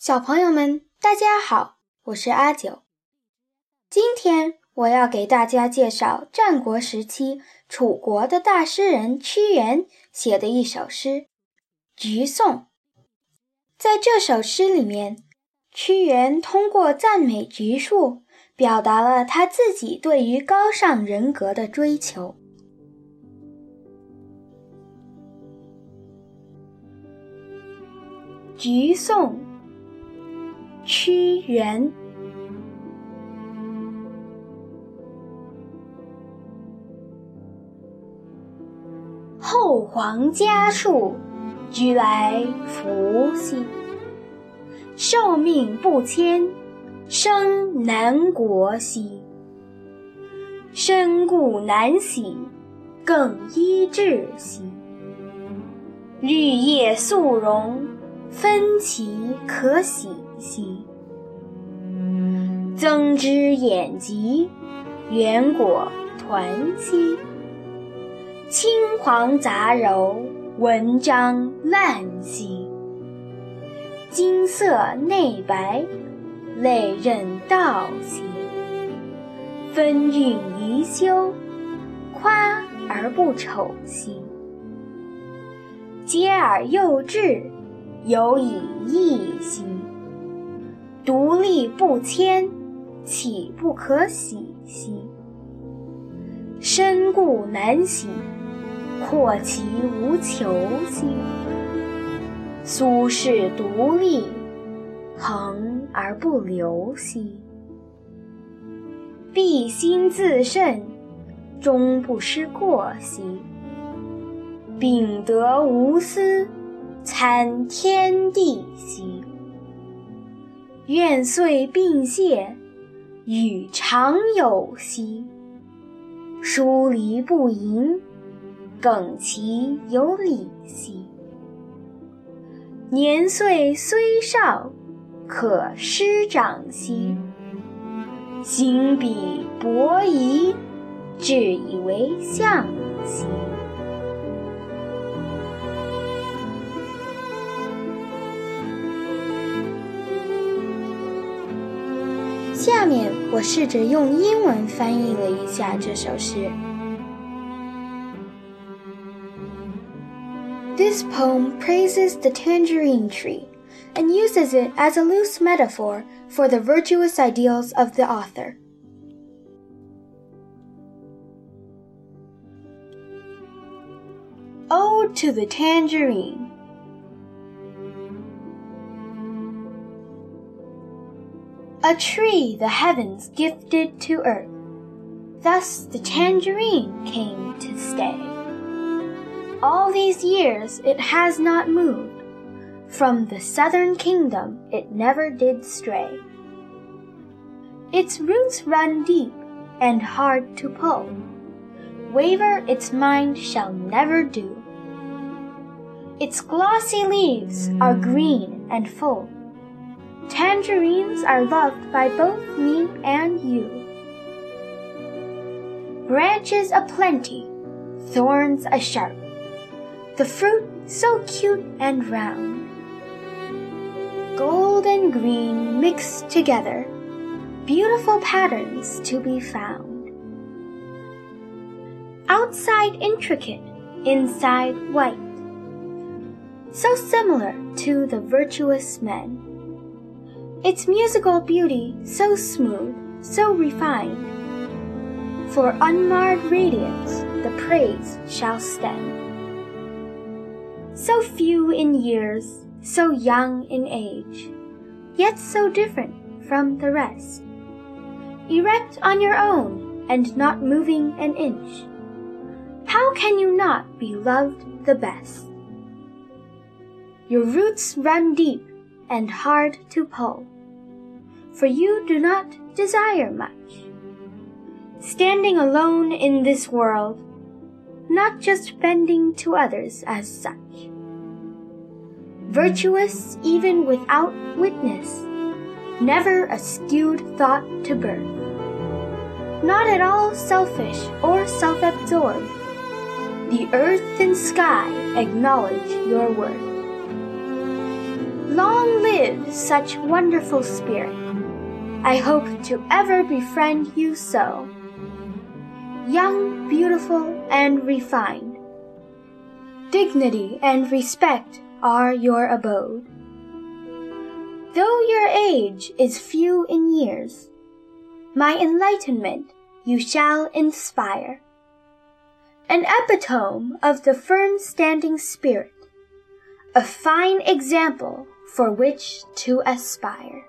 小朋友们，大家好，我是阿九。今天我要给大家介绍战国时期楚国的大诗人屈原写的一首诗《橘颂》。在这首诗里面，屈原通过赞美橘树，表达了他自己对于高尚人格的追求。《橘颂》屈原，后皇嘉树，居来福兮。受命不迁，生南国兮。身故难徙，更衣至兮。绿叶素荣，分其可喜。兮，增之眼疾，圆果团兮。青黄杂糅，文章烂兮。金色内白，类刃道兮。分韵宜修，夸而不丑兮。嗟而幼稚，有以义兮。独立不迁，岂不可喜兮？身故难徙，阔其无求兮。苏轼独立，恒而不流兮。必心自慎，终不失过兮。秉德无私，参天地兮。愿遂并谢，与常有兮。疏离不淫，耿其有礼兮。年岁虽少，可师长兮。行比伯夷，至以为象兮。下面我试着用英文翻译了一下这首诗。This poem praises the tangerine tree and uses it as a loose metaphor for the virtuous ideals of the author. Ode to the Tangerine a tree the heavens gifted to earth. Thus the tangerine came to stay. All these years it has not moved. From the southern kingdom it never did stray. Its roots run deep and hard to pull. Waver its mind shall never do. Its glossy leaves are green and full Tangerines are loved by both me and you. Branches aplenty, thorns a sharp, the fruit so cute and round. Gold and green mixed together, beautiful patterns to be found. Outside intricate, inside white, so similar to the virtuous men its musical beauty so smooth, so refined. For unmarred radiance the praise shall stand. So few in years, so young in age, yet so different from the rest. Erect on your own and not moving an inch, how can you not be loved the best? Your roots run deep and hard to pull, for you do not desire much. Standing alone in this world, not just bending to others as such. Virtuous even without witness, never a skewed thought to birth. Not at all selfish or self absorbed. The earth and sky acknowledge your worth. Long live such wonderful spirit. I hope to ever befriend you so. Young, beautiful, and refined. Dignity and respect are your abode. Though your age is few in years, my enlightenment you shall inspire. An epitome of the firm standing spirit, a fine example for which to aspire.